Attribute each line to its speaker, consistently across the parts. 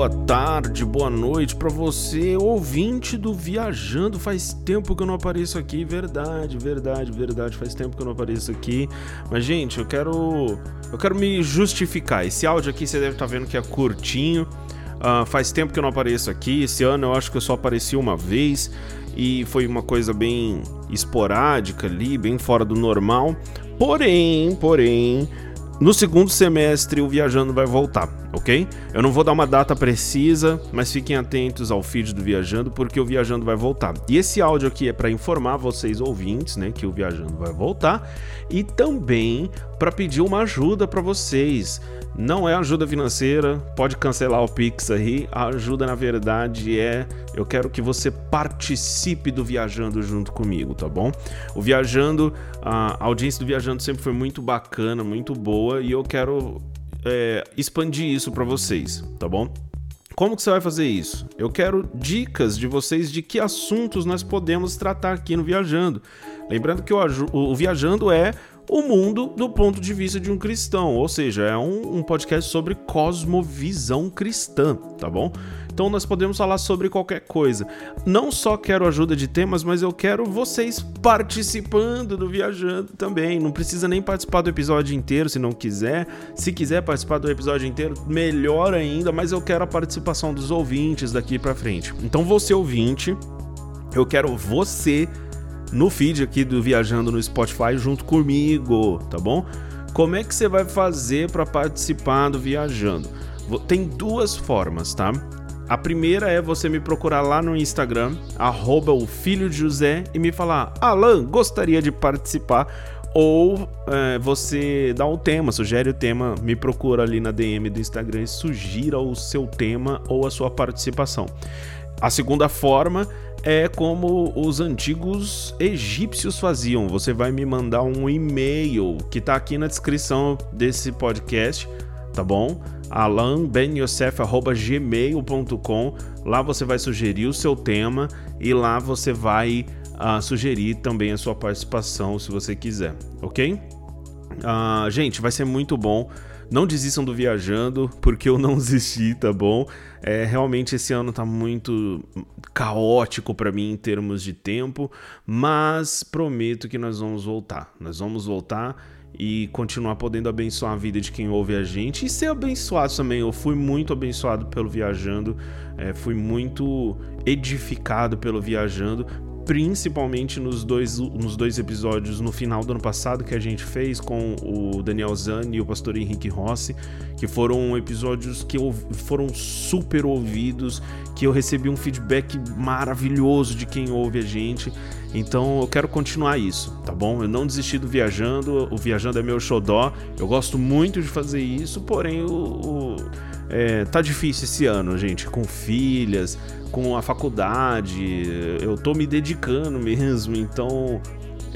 Speaker 1: boa tarde, boa noite para você, ouvinte do Viajando. Faz tempo que eu não apareço aqui, verdade, verdade, verdade. Faz tempo que eu não apareço aqui. Mas gente, eu quero, eu quero me justificar. Esse áudio aqui você deve estar tá vendo que é curtinho. Uh, faz tempo que eu não apareço aqui. Esse ano eu acho que eu só apareci uma vez e foi uma coisa bem esporádica ali, bem fora do normal. Porém, porém, no segundo semestre o Viajando vai voltar, ok? Eu não vou dar uma data precisa, mas fiquem atentos ao feed do Viajando porque o Viajando vai voltar. E esse áudio aqui é para informar vocês ouvintes, né, que o Viajando vai voltar e também para pedir uma ajuda para vocês. Não é ajuda financeira, pode cancelar o Pix aí. A ajuda, na verdade, é eu quero que você participe do Viajando junto comigo, tá bom? O Viajando, a audiência do Viajando sempre foi muito bacana, muito boa e eu quero é, expandir isso para vocês, tá bom? Como que você vai fazer isso? Eu quero dicas de vocês de que assuntos nós podemos tratar aqui no Viajando. Lembrando que o, o Viajando é o mundo do ponto de vista de um cristão, ou seja, é um, um, podcast sobre cosmovisão cristã, tá bom? Então nós podemos falar sobre qualquer coisa. Não só quero ajuda de temas, mas eu quero vocês participando do Viajando também. Não precisa nem participar do episódio inteiro se não quiser. Se quiser participar do episódio inteiro, melhor ainda, mas eu quero a participação dos ouvintes daqui para frente. Então você ouvinte, eu quero você no feed aqui do Viajando no Spotify junto comigo, tá bom? Como é que você vai fazer para participar do Viajando? Tem duas formas, tá? A primeira é você me procurar lá no Instagram, arroba o filho de José, e me falar, Alan, gostaria de participar. Ou é, você dá o um tema, sugere o tema, me procura ali na DM do Instagram e sugira o seu tema ou a sua participação. A segunda forma é como os antigos egípcios faziam. Você vai me mandar um e-mail que está aqui na descrição desse podcast, tá bom? alanbenyosef.gmail.com Lá você vai sugerir o seu tema e lá você vai uh, sugerir também a sua participação, se você quiser, ok? Uh, gente, vai ser muito bom. Não desistam do viajando, porque eu não desisti, tá bom? É, realmente esse ano tá muito caótico para mim em termos de tempo, mas prometo que nós vamos voltar. Nós vamos voltar e continuar podendo abençoar a vida de quem ouve a gente e ser abençoado também. Eu fui muito abençoado pelo Viajando, é, fui muito edificado pelo Viajando, principalmente nos dois, nos dois episódios no final do ano passado que a gente fez com o Daniel Zani e o pastor Henrique Rossi, que foram episódios que foram super ouvidos, que eu recebi um feedback maravilhoso de quem ouve a gente. Então eu quero continuar isso, tá bom? Eu não desisti do Viajando, o Viajando é meu xodó, eu gosto muito de fazer isso, porém o, o é, tá difícil esse ano, gente, com filhas, com a faculdade, eu tô me dedicando mesmo, então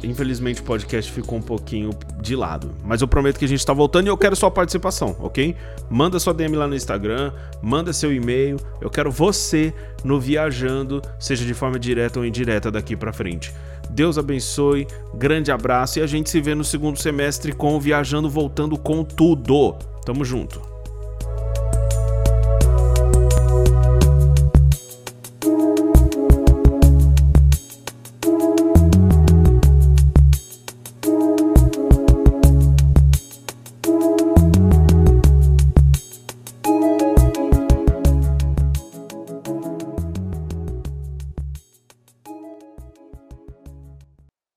Speaker 1: infelizmente o podcast ficou um pouquinho de lado. Mas eu prometo que a gente tá voltando e eu quero sua participação, ok? Manda sua DM lá no Instagram, manda seu e-mail, eu quero você no Viajando, seja de forma direta ou indireta daqui para frente. Deus abençoe, grande abraço e a gente se vê no segundo semestre com o Viajando voltando com tudo. Tamo junto.